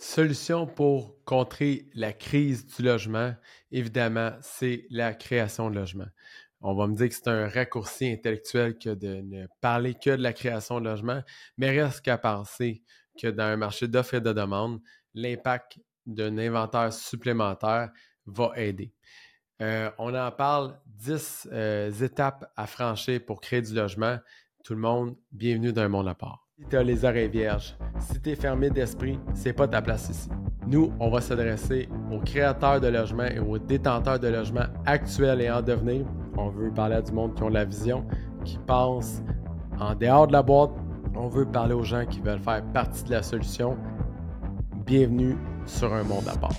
Solution pour contrer la crise du logement, évidemment, c'est la création de logement. On va me dire que c'est un raccourci intellectuel que de ne parler que de la création de logement, mais reste qu'à penser que dans un marché d'offres et de demande, l'impact d'un inventaire supplémentaire va aider. Euh, on en parle 10 euh, étapes à franchir pour créer du logement. Tout le monde, bienvenue dans un monde à part. Si tu as les oreilles vierges, si tu es fermé d'esprit, c'est pas ta place ici. Nous, on va s'adresser aux créateurs de logements et aux détenteurs de logements actuels et en devenir. On veut parler à du monde qui ont la vision, qui pensent en dehors de la boîte. On veut parler aux gens qui veulent faire partie de la solution. Bienvenue sur un monde à part.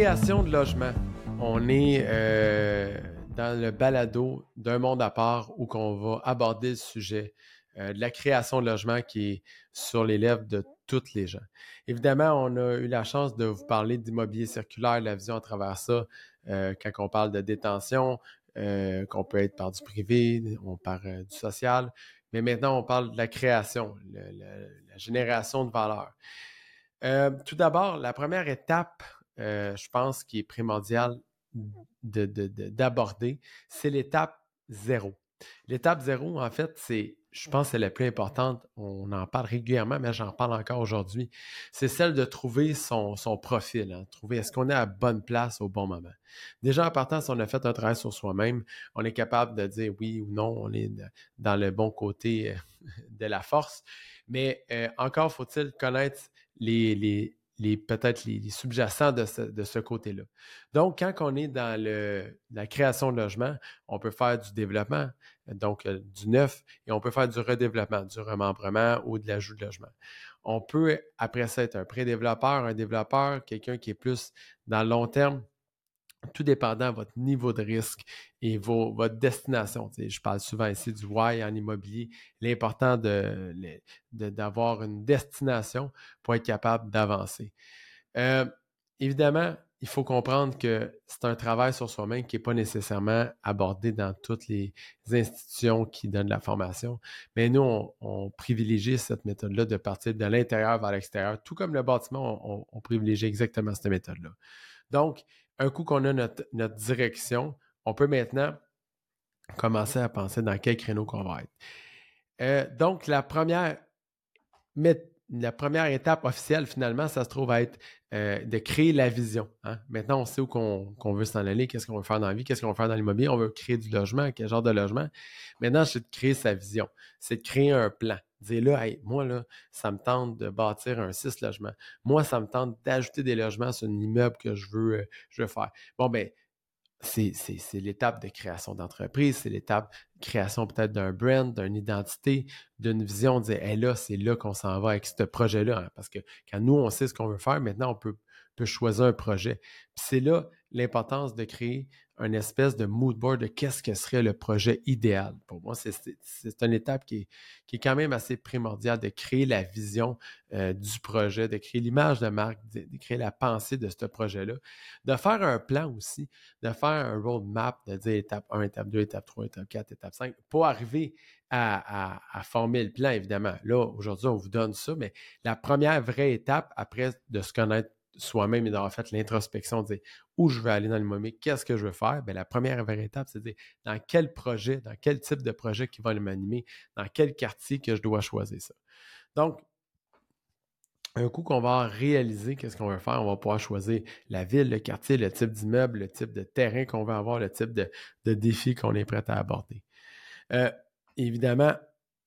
De logement. On est euh, dans le balado d'un monde à part où on va aborder le sujet euh, de la création de logement qui est sur les lèvres de toutes les gens. Évidemment, on a eu la chance de vous parler d'immobilier circulaire, la vision à travers ça, euh, quand on parle de détention, qu'on peut être par du privé, on parle du social, mais maintenant on parle de la création, la génération de valeur. tout d'abord, la première étape euh, je pense, qui est primordial d'aborder, c'est l'étape zéro. L'étape zéro, en fait, c'est, je pense, c'est la plus importante. On en parle régulièrement, mais j'en parle encore aujourd'hui. C'est celle de trouver son, profil, hein. trouver est-ce qu'on est à bonne place au bon moment. Déjà, en partant, si on a fait un travail sur soi-même, on est capable de dire oui ou non, on est dans le bon côté euh, de la force. Mais euh, encore faut-il connaître les, peut-être les, sous-jacents de ce, côté-là. Donc, quand on est dans la création de logement, on peut faire du développement, donc euh, du neuf, et on peut faire du redéveloppement, du remembrement ou de l'ajout de logement. On peut, après ça, être un pré-développeur, un développeur, quelqu'un qui est plus dans le long terme, tout dépendant de votre niveau de risque et votre destination. je parle souvent ici du why en immobilier, l'important d'avoir de, une destination pour être capable d'avancer. Euh, évidemment, il faut comprendre que c'est un travail sur soi-même qui n'est pas nécessairement abordé dans toutes les institutions qui donnent la formation. Mais nous, on, privilégie cette méthode-là de partir de l'intérieur vers l'extérieur. Tout comme le bâtiment, on, on privilégie exactement cette méthode-là. Donc, un coup qu'on a notre, direction, on peut maintenant commencer à penser dans quel créneau qu'on va être. Euh, donc, la première, étape officielle, finalement, ça se trouve à être euh, de créer la vision. Hein. Maintenant, on sait où qu'on veut s'en aller, qu'est-ce qu'on veut faire dans la vie, qu'est-ce qu'on veut faire dans l'immobilier. On veut créer du logement, quel genre de logement. Maintenant, c'est de créer sa vision. C'est de créer un plan. Dire là, moi, là, ça me tente de bâtir un six logements. Moi, ça me tente d'ajouter des logements sur un immeuble que je veux, euh, je veux faire. Bon, ben, c'est l'étape de création d'entreprise, c'est l'étape de création peut-être d'un brand, d'une identité, d'une vision, de dire, hey, là, c'est là qu'on s'en va avec ce projet-là. Hein, parce que quand nous, on sait ce qu'on veut faire, maintenant, on peut, peut choisir un projet. C'est là l'importance de créer une espèce de mood board de qu'est-ce que serait le projet idéal. Pour moi, c'est une étape qui est, qui est, quand même assez primordiale de créer la vision euh, du projet, de créer l'image de marque, de, créer la pensée de ce projet-là, de faire un plan aussi, de faire un roadmap, de dire étape 1, étape 2, étape 3, étape 4, étape 5, pour arriver à, à former le plan, évidemment. Là, aujourd'hui, on vous donne ça, mais la première vraie étape après de se connaître soi-même et d'avoir fait l'introspection, de dire où je veux aller dans l'immobilier, qu'est-ce que je veux faire, bien, la première vraie étape, c'est de dire dans quel projet, dans quel type de projet qui va m'animer, dans quel quartier que je dois choisir ça. Donc, un coup qu'on va réaliser qu'est-ce qu'on veut faire, on va pouvoir choisir la ville, le quartier, le type d'immeuble, le type de terrain qu'on veut avoir, le type de, défi qu'on est prêt à aborder. Euh, évidemment,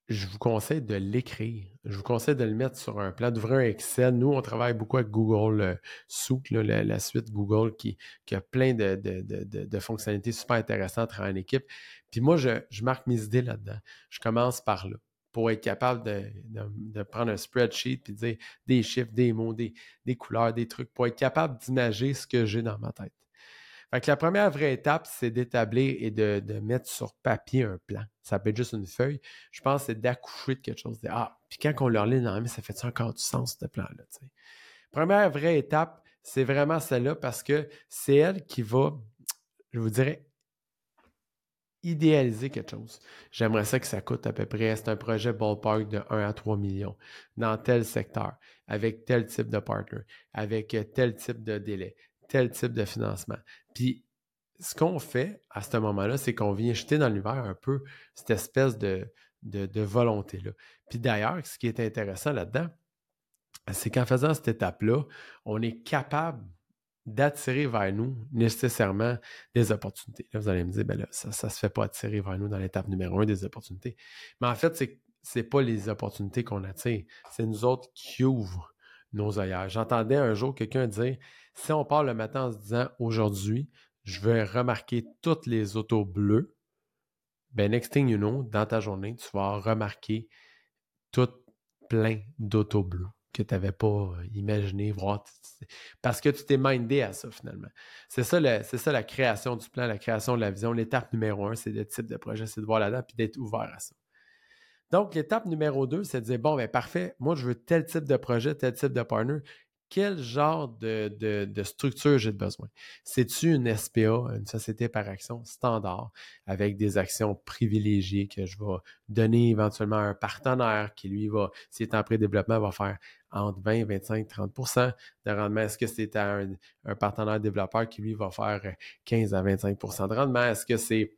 je vous conseille de l'écrire. Je vous conseille de le mettre sur un plan, d'ouvrir un Excel. Nous, on travaille beaucoup avec Google euh, Souk, la, suite Google qui, a plein de, fonctionnalités super intéressantes en équipe. Puis moi, je, marque mes idées là-dedans. Je commence par là pour être capable de, prendre un spreadsheet puis dire des chiffres, des mots, des, des couleurs, des trucs, pour être capable d'imager ce que j'ai dans ma tête. Fait la première vraie étape, c'est d'établir et de, mettre sur papier un plan. Ça peut être juste une feuille. Je pense que c'est d'accoucher de quelque chose. ah, puis quand on leur lit la main, ça fait encore du sens, ce plan-là. Première vraie étape, c'est vraiment celle-là parce que c'est elle qui va, je vous dirais, idéaliser quelque chose. J'aimerais ça que ça coûte à peu près, c'est un projet ballpark de 1 à 3 millions dans tel secteur, avec tel type de partner, avec tel type de délai, tel type de financement. Puis ce qu'on fait à ce moment-là, c'est qu'on vient jeter dans l'univers un peu cette espèce de, de, volonté-là. Puis d'ailleurs, ce qui est intéressant là-dedans, c'est qu'en faisant cette étape-là, on est capable d'attirer vers nous nécessairement des opportunités. Là, vous allez me dire, ben là, ça ne se fait pas attirer vers nous dans l'étape numéro un des opportunités. Mais en fait, c'est n'est pas les opportunités qu'on attire, c'est nous autres qui ouvrent nos ailleurs. J'entendais un jour quelqu'un dire, si on part le matin en se disant, aujourd'hui, je vais remarquer toutes les autos bleues, ben next thing you know, dans ta journée, tu vas remarquer tout plein d'autos bleues que tu n'avais pas euh, imaginé voir. Parce que tu t'es mindé à ça, finalement. C'est ça, c'est ça la création du plan, la création de la vision. L'étape numéro un, c'est le type de projet, c'est de voir là-dedans puis d'être ouvert à ça. Donc, l'étape numéro deux, c'est de dire bon, ben parfait, moi, je veux tel type de projet, tel type de partner quel genre de, structure j'ai besoin? C'est-tu une SPA, une société par action standard, avec des actions privilégiées que je vais donner éventuellement à un partenaire qui, lui, va, s'il est en pré-développement, va faire entre 20, 25, 30% de rendement? Est-ce que c'est un, un partenaire développeur qui, lui, va faire 15 à 25% de rendement? Est-ce que c'est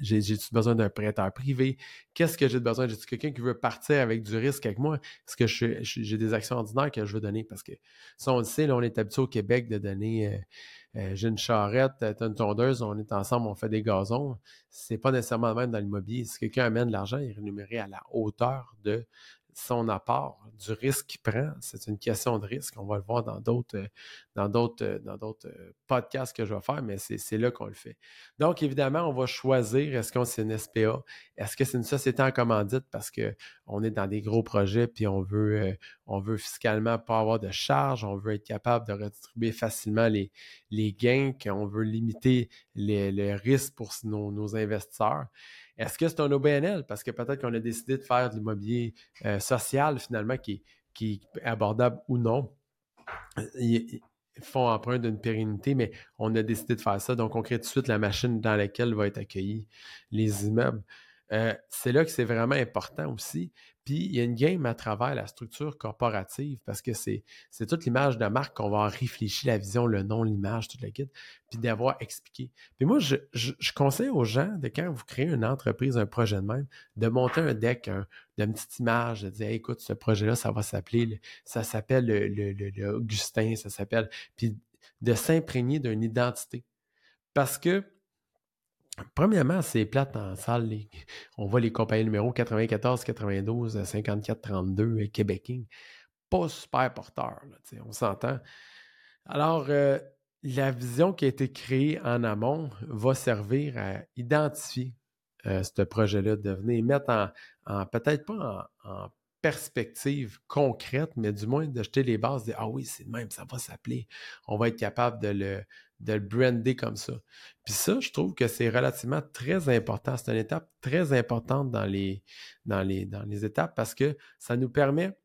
j'ai-tu besoin d'un prêteur privé? Qu'est-ce que j'ai besoin? J'ai-tu quelqu'un qui veut partir avec du risque avec moi? Est-ce que j'ai des actions ordinaires que je veux donner? Parce que ça, on le sait, là, on est habitué au Québec de donner euh, euh, j'ai une charrette, tu as une tondeuse, on est ensemble, on fait des gazons. C'est pas nécessairement le même dans l'immobilier. Si quelqu'un amène de l'argent, il est rémunéré à la hauteur de son apport, du risque qu'il prend. C'est une question de risque. On va le voir dans d'autres, euh, dans d'autres, euh, dans d'autres euh, podcasts que je vais faire, mais c'est, là qu'on le fait. Donc, évidemment, on va choisir est-ce qu'on c'est une SPA, est-ce que c'est une société en commandite? Parce qu'on est dans des gros projets puis on veut, on veut fiscalement pas avoir de charges, on veut être capable de redistribuer facilement les, les gains, qu'on veut limiter les, risques pour nos, nos investisseurs. Est-ce que c'est un OBNL? Parce que peut-être qu'on a décidé de faire de l'immobilier euh, social finalement qui, est abordable ou non. Ils font emprunt d'une pérennité, mais on a décidé de faire ça. Donc, on crée tout de suite la machine dans laquelle vont être accueillis les immeubles. Euh, c'est là que c'est vraiment important aussi. Puis il y a une game à travers la structure corporative parce que c'est, toute l'image de marque qu'on va réfléchir, la vision, le nom, l'image, toute la guide, puis d'avoir expliqué. Puis moi, je, conseille aux gens, de quand vous créez une entreprise, un projet de même, de monter un deck, d'une petite image, de dire écoute, ce projet-là, ça va s'appeler, ça s'appelle le, le Augustin, ça s'appelle. Puis de s'imprégner d'une identité. Parce que Premièrement, c'est plate en salle. on voit les compagnies numéro 94, 92, 54, 32 et Québec Pas super porteur, on s'entend. Alors, euh, la vision qui a été créée en amont va servir à identifier euh, ce projet-là, de venir mettre en, peut-être pas en, perspective concrète, mais du moins de jeter les bases, de Ah oui, c'est même, ça va s'appeler. On va être capable de le, de le brander comme ça. Puis ça, je trouve que c'est relativement très important. C'est une étape très importante dans les, dans les, dans les étapes parce que ça nous permet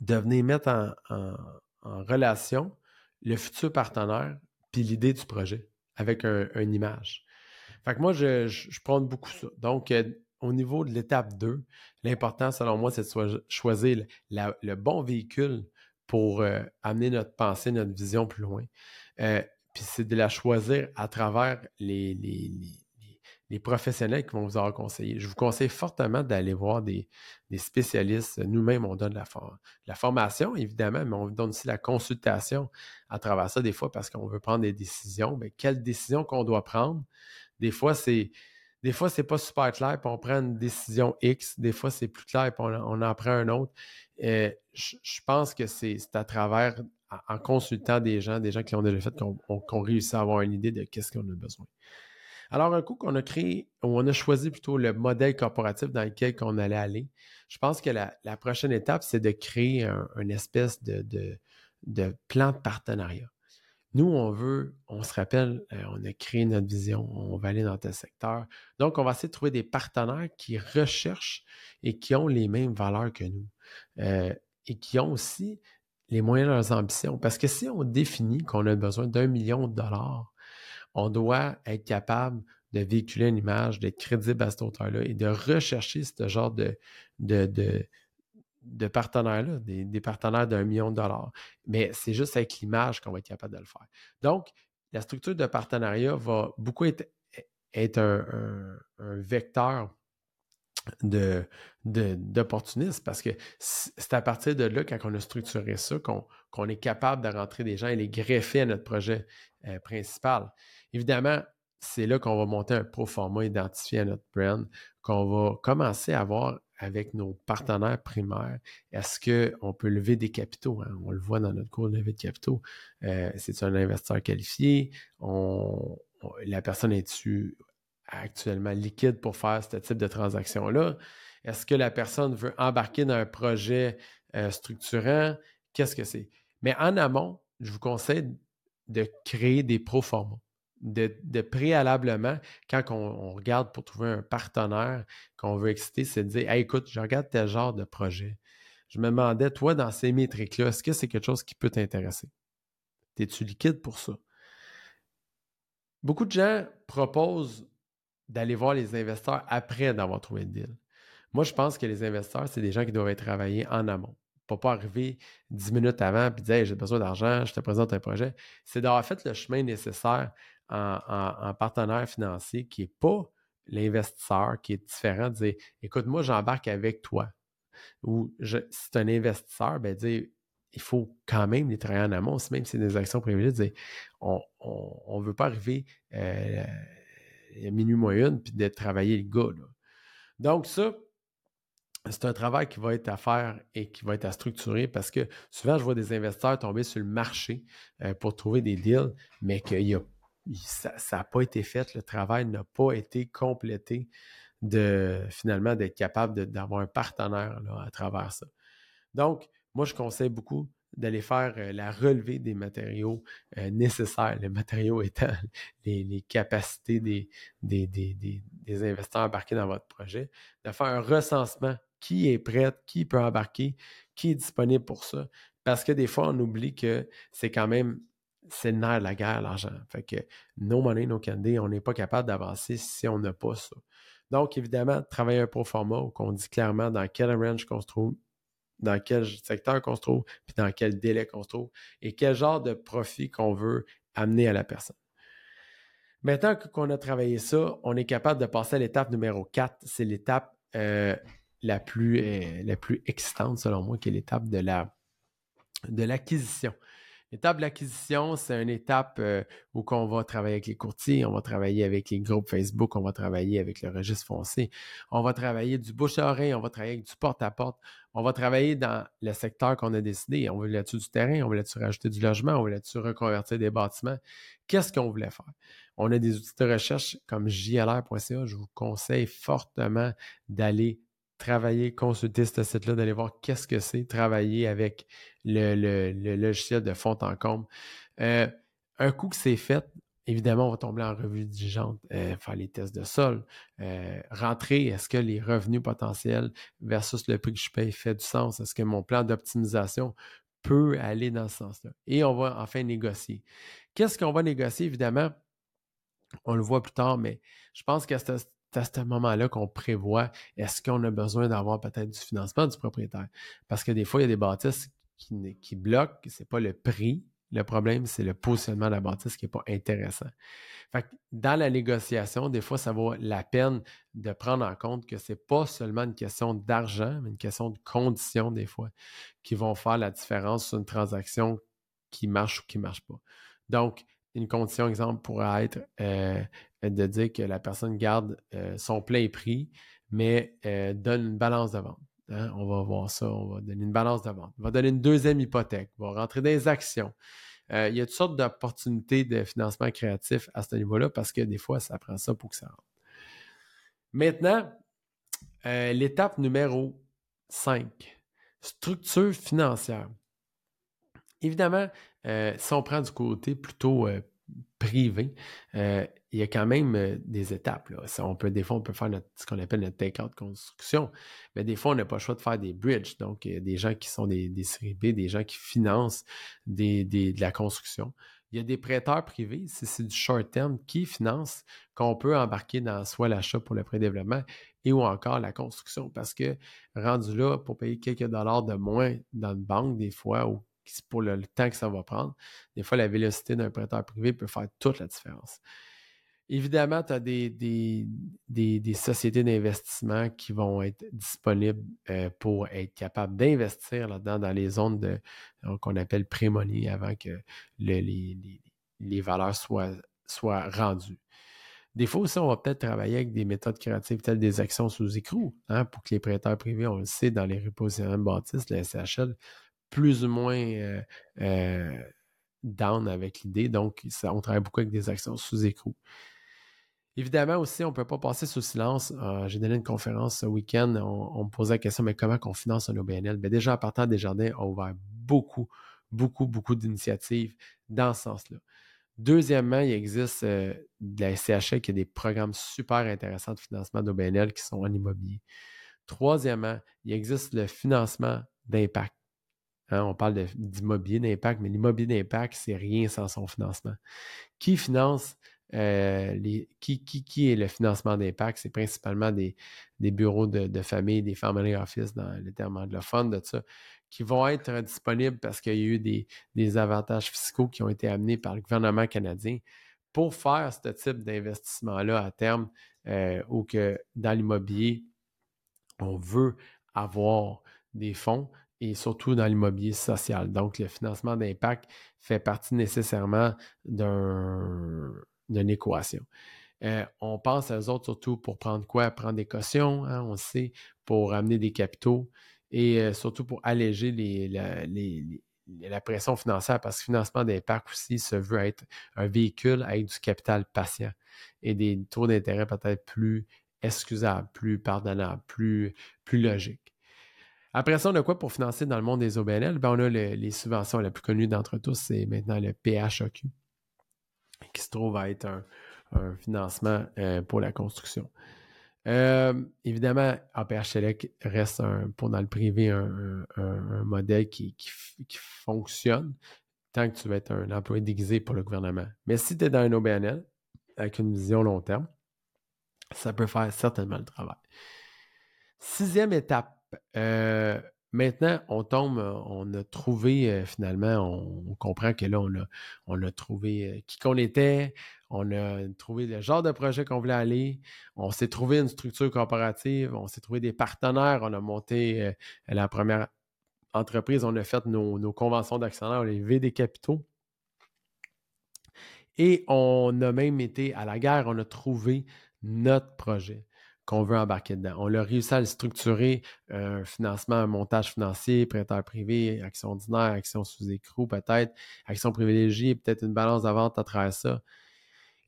de venir mettre en, relation le futur partenaire puis l'idée du projet avec une image. Fait que moi, je, je, prends beaucoup ça. Donc, euh, au niveau de l'étape 2, l'important, selon moi, c'est de choisir le bon véhicule pour euh, amener notre pensée, notre vision plus loin. Euh, puis c'est de la choisir à travers les, les, professionnels qui vont vous avoir conseillé. Je vous conseille fortement d'aller voir des, spécialistes. Nous-mêmes, on donne la, la, formation, évidemment, mais on donne aussi la consultation à travers ça, des fois, parce qu'on veut prendre des décisions. Mais quelle décision qu'on doit prendre? Des fois, c'est. Des fois, c'est pas super clair, puis on prend une décision X. Des fois, c'est plus clair, puis on, en prend un autre. Euh, je pense que c'est à travers en consultant des gens, des gens qui ont déjà fait, qu'on réussit à avoir une idée de qu'est-ce qu'on a besoin. Alors, un coup qu'on a créé, ou on a choisi plutôt le modèle corporatif dans lequel on allait aller, je pense que la, prochaine étape, c'est de créer un, une espèce de, plan de partenariat. Nous, on veut, on se rappelle, euh, on a créé notre vision, on va aller dans tel secteur. Donc, on va essayer de trouver des partenaires qui recherchent et qui ont les mêmes valeurs que nous euh, et qui ont aussi les moyens de leurs ambitions. Parce que si on définit qu'on a besoin d'un million de dollars, on doit être capable de véhiculer une image, d'être crédible à cette hauteur-là et de rechercher ce genre de, de, partenaires-là, des, partenaires d'un million de dollars. Mais c'est juste avec l'image qu'on va être capable de le faire. Donc, la structure de partenariat va beaucoup être un, vecteur de, d'opportunisme parce que c'est à partir de là, quand on a structuré ça, qu'on, est capable de rentrer des gens et les greffer à notre projet euh, principal. Évidemment, c'est là qu'on va monter un pro format identifié à notre brand, qu'on va commencer à voir avec nos partenaires primaires. Est-ce qu'on peut lever des capitaux? Hein? On le voit dans notre cours de levée de capitaux. Euh, c'est un investisseur qualifié? la personne est-tu actuellement liquide pour faire ce type de transaction-là? Est-ce que la personne veut embarquer dans un projet euh, structurant? Qu'est-ce que c'est? Mais en amont, je vous conseille de créer des pro formats de, préalablement, quand on, regarde pour trouver un partenaire qu'on veut exciter, c'est de dire écoute, je regarde tel genre de projet. Je me demandais, toi, dans ces métriques-là, est-ce que c'est quelque chose qui peut t'intéresser? Es-tu liquide pour ça? Beaucoup de gens proposent d'aller voir les investisseurs après d'avoir trouvé le deal. Moi, je pense que les investisseurs, c'est des gens qui doivent être travaillés en amont. Pas pas arriver dix minutes avant et dire j'ai besoin d'argent, je te présente un projet. C'est d'avoir fait le chemin nécessaire en, partenaire financier qui n'est pas l'investisseur, qui est différent, dire écoute, moi, j'embarque avec toi. Ou si c'est un investisseur, ben dire il faut quand même les travailler en amont, même si c'est des actions privilégiées, on ne veut pas arriver euh, minuit puis de travailler le gars. Donc, ça, c'est un travail qui va être à faire et qui va être à structurer parce que souvent, je vois des investisseurs tomber sur le marché euh, pour trouver des deals, mais qu'il a ça n'a pas été fait, le travail n'a pas été complété de finalement d'être capable d'avoir un partenaire à travers ça. Donc, moi, je conseille beaucoup d'aller faire euh, la relevée des matériaux euh, nécessaires, les matériaux étant les, capacités des, des, investisseurs embarqués dans votre projet, de faire un recensement qui est prêt, qui peut embarquer, qui est disponible pour ça? Parce que des fois, on oublie que c'est quand même c'est le nerf de la guerre, l'argent. Fait que no money, no candy, on n'est pas capable d'avancer si on n'a pas ça. Donc, évidemment, travailler un pro format où on dit clairement dans quel range qu'on se trouve, dans quel secteur qu'on se trouve, puis dans quel délai qu'on se trouve, et quel genre de profit qu'on veut amener à la personne. Maintenant qu'on a travaillé ça, on est capable de passer à l'étape numéro 4. C'est l'étape euh, la, plus, euh, la plus excitante, selon moi, qui est l'étape de l'acquisition. L'étape de l'acquisition, c'est une étape euh, où on va travailler avec les courtiers, on va travailler avec les groupes Facebook, on va travailler avec le registre foncier, on va travailler du bouche à oreille, on va travailler avec du porte-à-porte, on va travailler dans le secteur qu'on a décidé. On veut là-dessus du terrain, on veut là-dessus rajouter du logement, on veut là-dessus reconvertir des bâtiments. Qu'est-ce qu'on voulait faire? On a des outils de recherche comme jlr.ca. Je vous conseille fortement d'aller travailler, consulter ce site-là, d'aller voir qu'est-ce que c'est, travailler avec le, logiciel de fond en comble. Euh, un coup que c'est fait, évidemment, on va tomber en revue diligente, euh, faire les tests de sol, euh, rentrer, est-ce que les revenus potentiels versus le prix que je paye fait du sens? Est-ce que mon plan d'optimisation peut aller dans ce sens-là? Et on va enfin négocier. Qu'est-ce qu'on va négocier? Évidemment, on le voit plus tard, mais je pense qu'à ce à ce moment-là qu'on prévoit est-ce qu'on a besoin d'avoir peut-être du financement du propriétaire? Parce que des fois, il y a des bâtisses qui, qui bloquent, ce n'est pas le prix. Le problème, c'est le positionnement de la bâtisse qui n'est pas intéressant. Fait dans la négociation, des fois, ça vaut la peine de prendre en compte que ce n'est pas seulement une question d'argent, mais une question de conditions, des fois, qui vont faire la différence sur une transaction qui marche ou qui ne marche pas. Donc, une condition, exemple, pourrait être euh, de dire que la personne garde euh, son plein prix, mais euh, donne une balance de vente. Hein. On va voir ça, on va donner une balance de vente. On va donner une deuxième hypothèque, on va rentrer dans les actions. il y a toutes sortes d'opportunités de financement créatif à ce niveau-là parce que des fois, ça prend ça pour que ça rentre. Maintenant, l'étape numéro 5, structure financière. Évidemment, si on prend du côté plutôt privé, il y a quand même des étapes. on peut, des fois, on peut faire ce qu'on appelle notre take-out construction, mais des fois, on n'a pas le choix de faire des bridges. Donc, il y a des gens qui sont des, des des gens qui financent de la construction. Il y a des prêteurs privés, c'est du short term, qui financent, qu'on peut embarquer dans soit l'achat pour le pré-développement et ou encore la construction. Parce que rendu là, pour payer quelques dollars de moins dans une banque, des fois, ou pour le, temps que ça va prendre, des fois, la vélocité d'un prêteur privé peut faire toute la différence. Évidemment, tu as des, des, sociétés d'investissement qui vont être disponibles euh, pour être capables d'investir là-dedans dans les zones qu'on appelle prémonies avant que les, les, valeurs soient, soient rendues. Des fois aussi, on va peut-être travailler avec des méthodes créatives telles des actions sous écrou, hein, pour que les prêteurs privés, on le sait, dans les repositionnements bâtisses, la SHL, plus ou moins euh, euh, down avec l'idée. Donc, on travaille beaucoup avec des actions sous écrou. Évidemment aussi, on ne peut pas passer sous silence. Euh, j'ai donné une conférence ce week-end, on, me posait la question, mais comment on finance un OBNL? Bien, déjà, à partir des jardins, on a ouvert beaucoup, beaucoup, beaucoup d'initiatives dans ce sens-là. Deuxièmement, il existe de la SCHA qui a des programmes super intéressants de financement d'OBNL qui sont en immobilier. Troisièmement, il existe le financement d'impact. Hein, on parle d'immobilier d'impact, mais l'immobilier d'impact, c'est rien sans son financement. Qui finance euh, qui, est le financement d'impact? C'est principalement des, bureaux de, famille, des family office dans le terme anglophone de ça, qui vont être disponibles parce qu'il y a eu des, avantages fiscaux qui ont été amenés par le gouvernement canadien pour faire ce type d'investissement-là à terme, euh, ou que dans l'immobilier, on veut avoir des fonds et surtout dans l'immobilier social. Donc, le financement d'impact fait partie nécessairement d'une équation. Euh, on pense à eux autres surtout pour prendre quoi? Prendre des cautions, hein, on sait, pour amener des capitaux et euh, surtout pour alléger la, pression financière parce que le financement d'impact aussi se veut être un véhicule avec du capital patient et des taux d'intérêt peut-être plus excusables, plus pardonnables, plus, plus logiques. Après ça, on a quoi pour financer dans le monde des OBNL? Ben, on a les subventions. La plus connue d'entre tous, c'est maintenant le PHOQ, qui se trouve à être un, financement euh, pour la construction. Euh, évidemment, APH reste pour dans le privé un, modèle qui, fonctionne tant que tu vas être un employé déguisé pour le gouvernement. Mais si tu es dans un OBNL avec une vision long terme, ça peut faire certainement le travail. Sixième étape, euh, maintenant, on tombe, on a trouvé euh, finalement, on, comprend que là, on a, on a trouvé euh, qui qu'on était, on a trouvé le genre de projet qu'on voulait aller, on s'est trouvé une structure coopérative, on s'est trouvé des partenaires, on a monté la première entreprise, on a fait nos, nos conventions d'actionnaires, on a levé des capitaux. Et on a même été à la guerre, on a trouvé notre projet qu'on veut embarquer dedans. On a réussi à le structurer, un financement, un montage financier, prêteur privé, action ordinaire, action sous écrou peut-être, action privilégiée, peut-être une balance de à travers ça.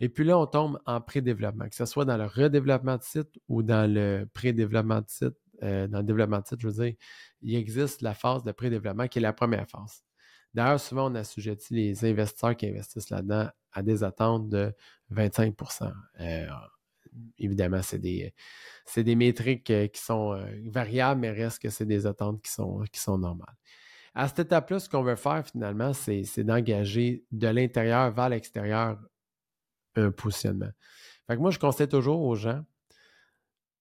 Et puis là, on tombe en pré-développement, que ce soit dans le redéveloppement de site ou dans le pré-développement de site. Euh, dans le développement de site, je veux dire, il existe la phase de pré-développement qui est la première phase. D'ailleurs, souvent, on assujettit les investisseurs qui investissent là-dedans à des attentes de 25 évidemment, c'est des, des métriques euh, qui sont euh, variables, mais reste que c'est des attentes qui sont, normales. À cette étape-là, ce qu'on veut faire finalement, c'est, d'engager de l'intérieur vers l'extérieur un positionnement. Fait que moi, je conseille toujours aux gens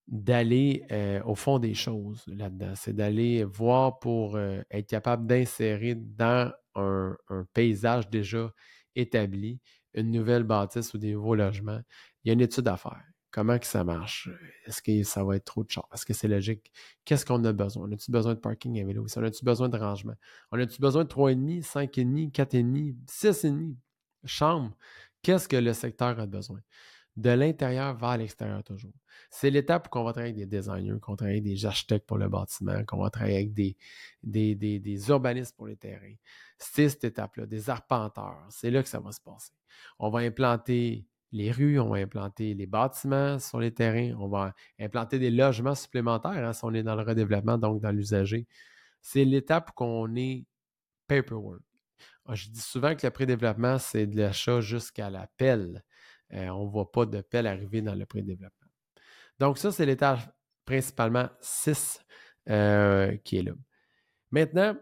d'aller euh, au fond des choses là-dedans. C'est d'aller voir pour être capable d'insérer dans un, un, paysage déjà établi une nouvelle bâtisse ou des nouveaux logements. Il y a une étude à faire. Comment que ça marche? Est-ce que ça va être trop de char? Est-ce que c'est logique? Qu'est-ce qu'on a besoin? On a-tu besoin de parking à vélo? On a-tu besoin de rangement? On a-tu besoin de 3,5, 5,5, 4,5, 6,5 chambres? Qu'est-ce que le secteur a besoin? De l'intérieur vers l'extérieur toujours. C'est l'étape où on va travailler avec des designers, qu'on va travailler avec des architectes pour le bâtiment, qu'on va travailler avec des, des, des urbanistes pour les terrains. C'est cette étape-là, des arpenteurs. C'est là que ça va se passer. On va implanter les rues, on va implanter les bâtiments sur les terrains, on va implanter des logements supplémentaires hein, si on est dans le redéveloppement, donc dans l'usager. C'est l'étape qu'on est paperwork. ah, je dis souvent que le pré-développement, c'est de l'achat jusqu'à la pelle. Euh, on ne voit pas de pelle arriver dans le pré-développement. Donc, ça, c'est l'étage principalement 6 euh, qui est là. Maintenant,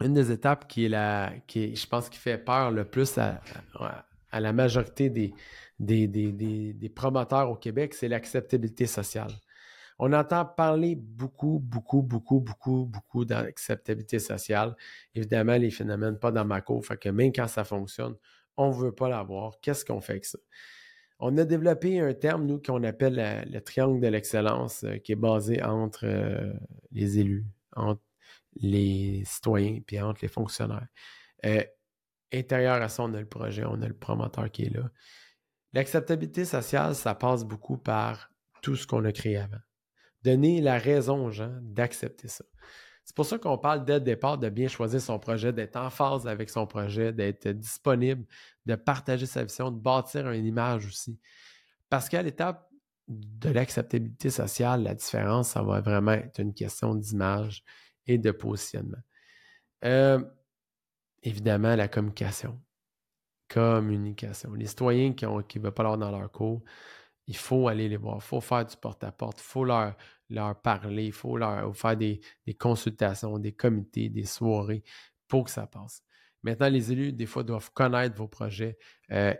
une des étapes qui est la, qui je pense, qui fait peur le plus à, la majorité des, des, promoteurs au Québec, c'est l'acceptabilité sociale. On entend parler beaucoup, beaucoup, beaucoup, beaucoup, beaucoup d'acceptabilité sociale. Évidemment, les phénomènes pas dans ma cour, fait que même quand ça fonctionne, on ne veut pas l'avoir. Qu'est-ce qu'on fait avec ça? On a développé un terme, nous, qu'on appelle le triangle de l'excellence, euh, qui est basé entre euh, les élus, entre les citoyens, puis entre les fonctionnaires. Euh, intérieur à ça, on a le projet, on a le promoteur qui est là. L'acceptabilité sociale, ça passe beaucoup par tout ce qu'on a créé avant. Donner la raison aux gens d'accepter ça. C'est pour ça qu'on parle dès le départ de bien choisir son projet, d'être en phase avec son projet, d'être disponible, de partager sa vision, de bâtir une image aussi. Parce qu'à l'étape de l'acceptabilité sociale, la différence, ça va vraiment être une question d'image et de positionnement. Euh, évidemment, la communication. Communication. Les citoyens qui ne qui veulent pas l'avoir dans leur cours, il faut aller les voir, il faut faire du porte-à-porte, il faut leur, leur parler, il faut leur faire des, consultations, des comités, des soirées pour que ça passe. Maintenant, les élus, des fois, doivent connaître vos projets. Euh,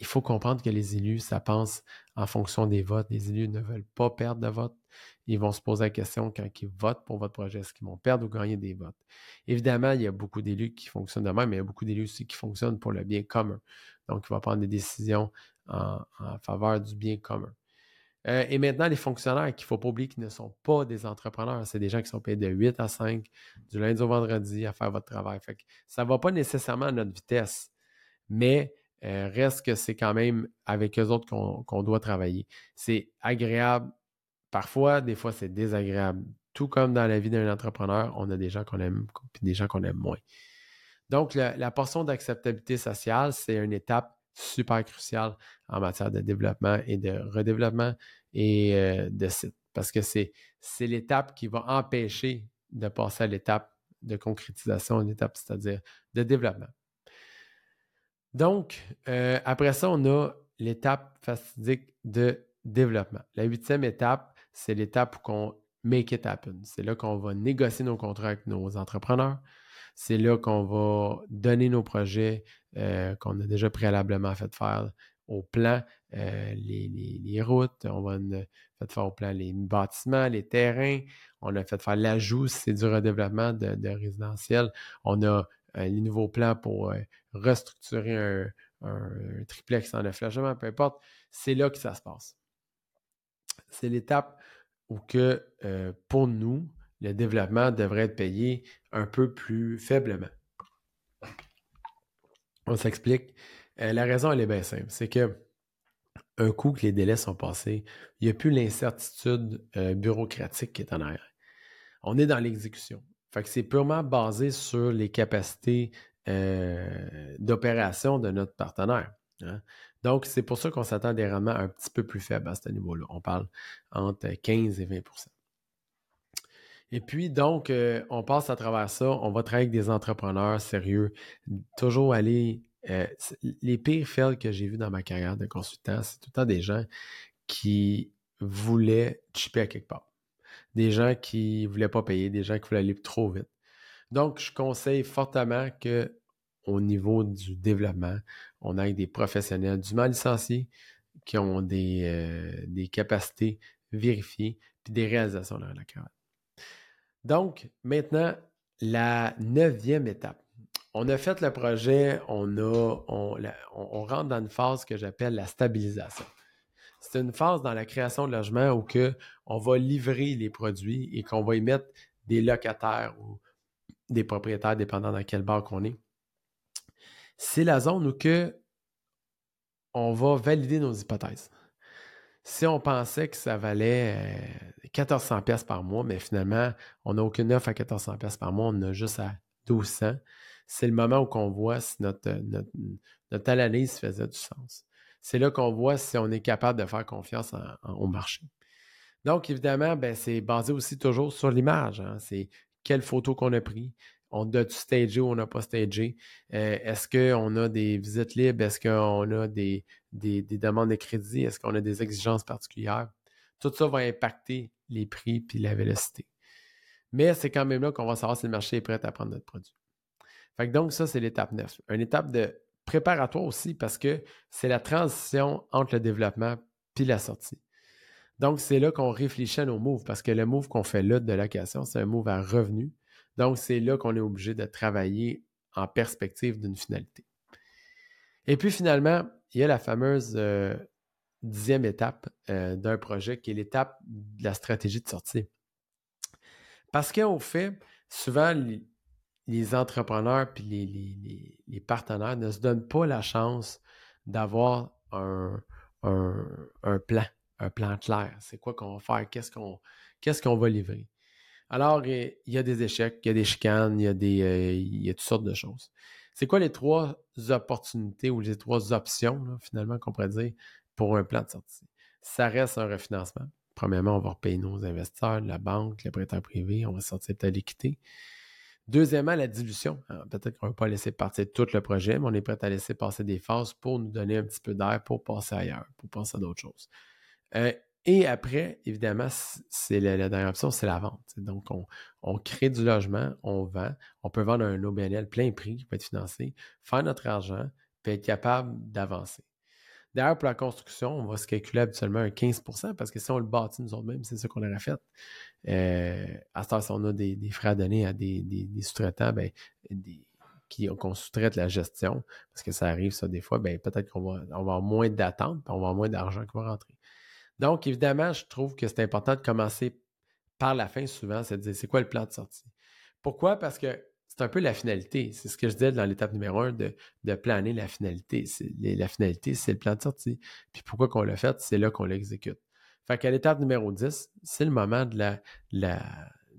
il faut comprendre que les élus, ça pense en fonction des votes. Les élus ne veulent pas perdre de votes. Ils vont se poser la question quand ils votent pour votre projet, est-ce qu'ils vont perdre ou gagner des votes? Évidemment, il y a beaucoup d'élus qui fonctionnent de même, mais il y a beaucoup d'élus aussi qui fonctionnent pour le bien commun. Donc, il va prendre des décisions en faveur du bien commun. Euh, et maintenant, les fonctionnaires qu'il ne faut pas oublier qui ne sont pas des entrepreneurs, c'est des gens qui sont payés de 8 à 5, du lundi au vendredi à faire votre travail. ça ne va pas nécessairement à notre vitesse, mais euh, reste que c'est quand même avec eux autres qu'on doit travailler. C'est agréable. Parfois, des fois, c'est désagréable. Tout comme dans la vie d'un entrepreneur, on a des gens qu'on aime et des gens qu'on aime moins. Donc, la portion d'acceptabilité sociale, c'est une étape super crucial en matière de développement et de redéveloppement et euh, de site. Parce que c'est, l'étape qui va empêcher de passer à l'étape de concrétisation, l'étape, c'est-à-dire de développement. Donc, euh, après ça, on a l'étape fastidique de développement. La huitième étape, c'est l'étape où on make it happen. C'est là qu'on va négocier nos contrats avec nos entrepreneurs. C'est là qu'on va donner nos projets euh, qu'on a déjà préalablement fait faire au plan, euh, les, routes, on va fait faire au plan les bâtiments, les terrains, on a fait faire l'ajout c'est du redéveloppement de, résidentiel, on a les nouveaux plans pour restructurer un, triplex en efflagement, peu importe, c'est là que ça se passe. C'est l'étape où que pour nous, le développement devrait être payé un peu plus faiblement. On s'explique. Euh, la raison, elle est bien simple. C'est que un coup que les délais sont passés, il n'y a plus l'incertitude euh, bureaucratique qui est en arrière. On est dans l'exécution. Fait que c'est purement basé sur les capacités euh, d'opération de notre partenaire. Hein. Donc, c'est pour ça qu'on s'attend à des rendements un petit peu plus faibles à ce niveau-là. On parle entre 15 et 20% et puis, donc, euh, on passe à travers ça. On va travailler avec des entrepreneurs sérieux. Toujours aller. Euh, les pires fails que j'ai vus dans ma carrière de consultant, c'est tout le temps des gens qui voulaient chipper à quelque part. Des gens qui ne voulaient pas payer, des gens qui voulaient aller trop vite. Donc, je conseille fortement que au niveau du développement, on ait des professionnels dûment licenciés qui ont des, euh, des capacités vérifiées puis des réalisations dans la carrière. Donc, maintenant, la neuvième étape. On a fait le projet, on, a, on, rentre dans une phase que j'appelle la stabilisation. C'est une phase dans la création de logement où que on va livrer les produits et qu'on va y mettre des locataires ou des propriétaires, dépendant dans quel bar qu'on est. C'est la zone où que on va valider nos hypothèses. Si on pensait que ça valait 1400 euh, pièces par mois, mais finalement, on n'a aucune offre à 1400 pièces par mois, on a juste à 1200. C'est le moment où on voit si notre, notre, analyse faisait du sens. C'est là qu'on voit si on est capable de faire confiance au marché. Donc, évidemment, ben, c'est basé aussi toujours sur l'image. Hein. C'est quelle photo qu'on a pris. On doit-tu stager ou on n'a pas stagé? Euh, est-ce qu'on a des visites libres? Est-ce qu'on a des, des, demandes de crédit? Est-ce qu'on a des exigences particulières? Tout ça va impacter les prix puis la vélocité. Mais c'est quand même là qu'on va savoir si le marché est prêt à prendre notre produit. Fait donc, ça, c'est l'étape 9. Une étape de préparatoire aussi parce que c'est la transition entre le développement puis la sortie. Donc, c'est là qu'on réfléchit à nos moves parce que le move qu'on fait là de location, c'est un move à revenu. Donc, c'est là qu'on est obligé de travailler en perspective d'une finalité. Et puis finalement, il y a la fameuse euh, dixième étape euh, d'un projet qui est l'étape de la stratégie de sortie. Parce qu'au fait, souvent, les, entrepreneurs et les, partenaires ne se donnent pas la chance d'avoir un, plan, un plan clair. C'est quoi qu'on va faire? Qu'est-ce qu'on va livrer? Alors, il y a des échecs, il y a des chicanes, il y a, des, euh, toutes sortes de choses. C'est quoi les trois opportunités ou les trois options, finalement, qu'on pourrait dire pour un plan de sortie? Ça reste un refinancement. Premièrement, on va repayer nos investisseurs, la banque, les prêteurs privés, on va sortir peut-être l'équité. Deuxièmement, la dilution. Peut-être qu'on ne va pas laisser partir tout le projet, mais on est prêt à laisser passer des phases pour nous donner un petit peu d'air pour passer ailleurs, pour passer à d'autres choses. Euh, et après, évidemment, c'est la, dernière option, c'est la vente. Donc, on, crée du logement, on vend, on peut vendre un OBNL plein prix qui peut être financé, faire notre argent, puis être capable d'avancer. D'ailleurs, pour la construction, on va se calculer habituellement un 15 parce que si on le bâtit nous autres mêmes, c'est ça qu'on aurait fait. Euh, à ce si on a des, frais à donner à des, sous-traitants, ben, qu'on sous-traite la gestion, parce que ça arrive ça des fois, ben, peut-être qu'on va, avoir moins d'attentes, on va avoir moins d'argent qui va rentrer. Donc, évidemment, je trouve que c'est important de commencer par la fin souvent, c'est de dire c'est quoi le plan de sortie? Pourquoi? Parce que c'est un peu la finalité. C'est ce que je disais dans l'étape numéro un de, planer la finalité. la finalité, c'est le plan de sortie. Puis pourquoi qu'on l'a fait? C'est là qu'on l'exécute. Fait qu'à l'étape numéro 10, c'est le moment de,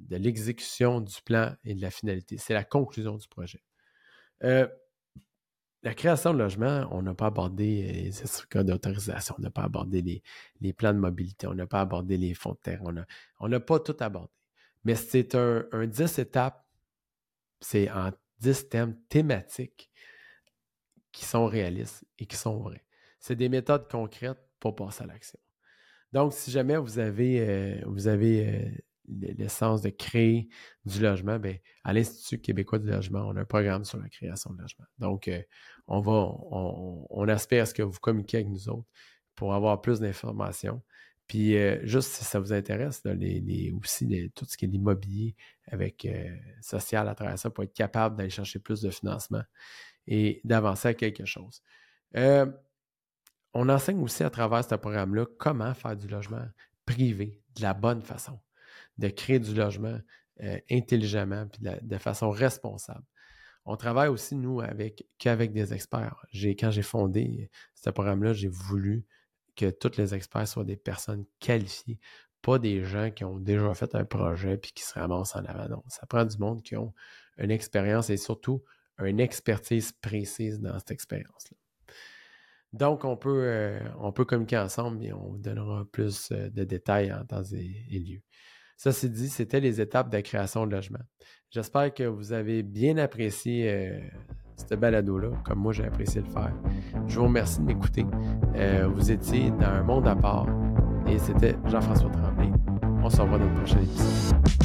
l'exécution du plan et de la finalité. C'est la conclusion du projet. Euh, la création de logement, on n'a pas abordé euh, les certificats d'autorisation, on n'a pas abordé les, plans de mobilité, on n'a pas abordé les fonds de terre, on n'a pas tout abordé. Mais c'est un, un 10 étapes c'est en 10 thèmes thématiques qui sont réalistes et qui sont vrais. C'est des méthodes concrètes pour passer à l'action. Donc, si jamais vous avez, euh, vous avez euh, l'essence de créer du logement, bien, à l'Institut québécois du logement, on a un programme sur la création de logement. Donc, euh, on va, on, on, aspire à ce que vous communiquiez avec nous autres pour avoir plus d'informations. Puis euh, juste si ça vous intéresse, les, aussi tout ce qui est l'immobilier avec euh, social à travers ça pour être capable d'aller chercher plus de financement et d'avancer à quelque chose. Euh, on enseigne aussi à travers ce programme-là comment faire du logement privé de la bonne façon, de créer du logement intelligemment puis de, façon responsable. On travaille aussi, nous, avec qu'avec des experts. quand j'ai fondé ce programme-là, j'ai voulu que tous les experts soient des personnes qualifiées, pas des gens qui ont déjà fait un projet puis qui se ramassent en avant. Ça prend du monde qui ont une expérience et surtout une expertise précise dans cette expérience-là. Donc, on peut, euh, on peut communiquer ensemble et on vous donnera plus euh, de détails en temps et, lieu. Ça, c'est dit, c'était les étapes de création de logement. J'espère que vous avez bien apprécié euh, ce balado-là, comme moi j'ai apprécié le faire. Je vous remercie de m'écouter. Euh, vous étiez dans un monde à part et c'était Jean-François Tremblay. On se revoit dans le prochain épisode.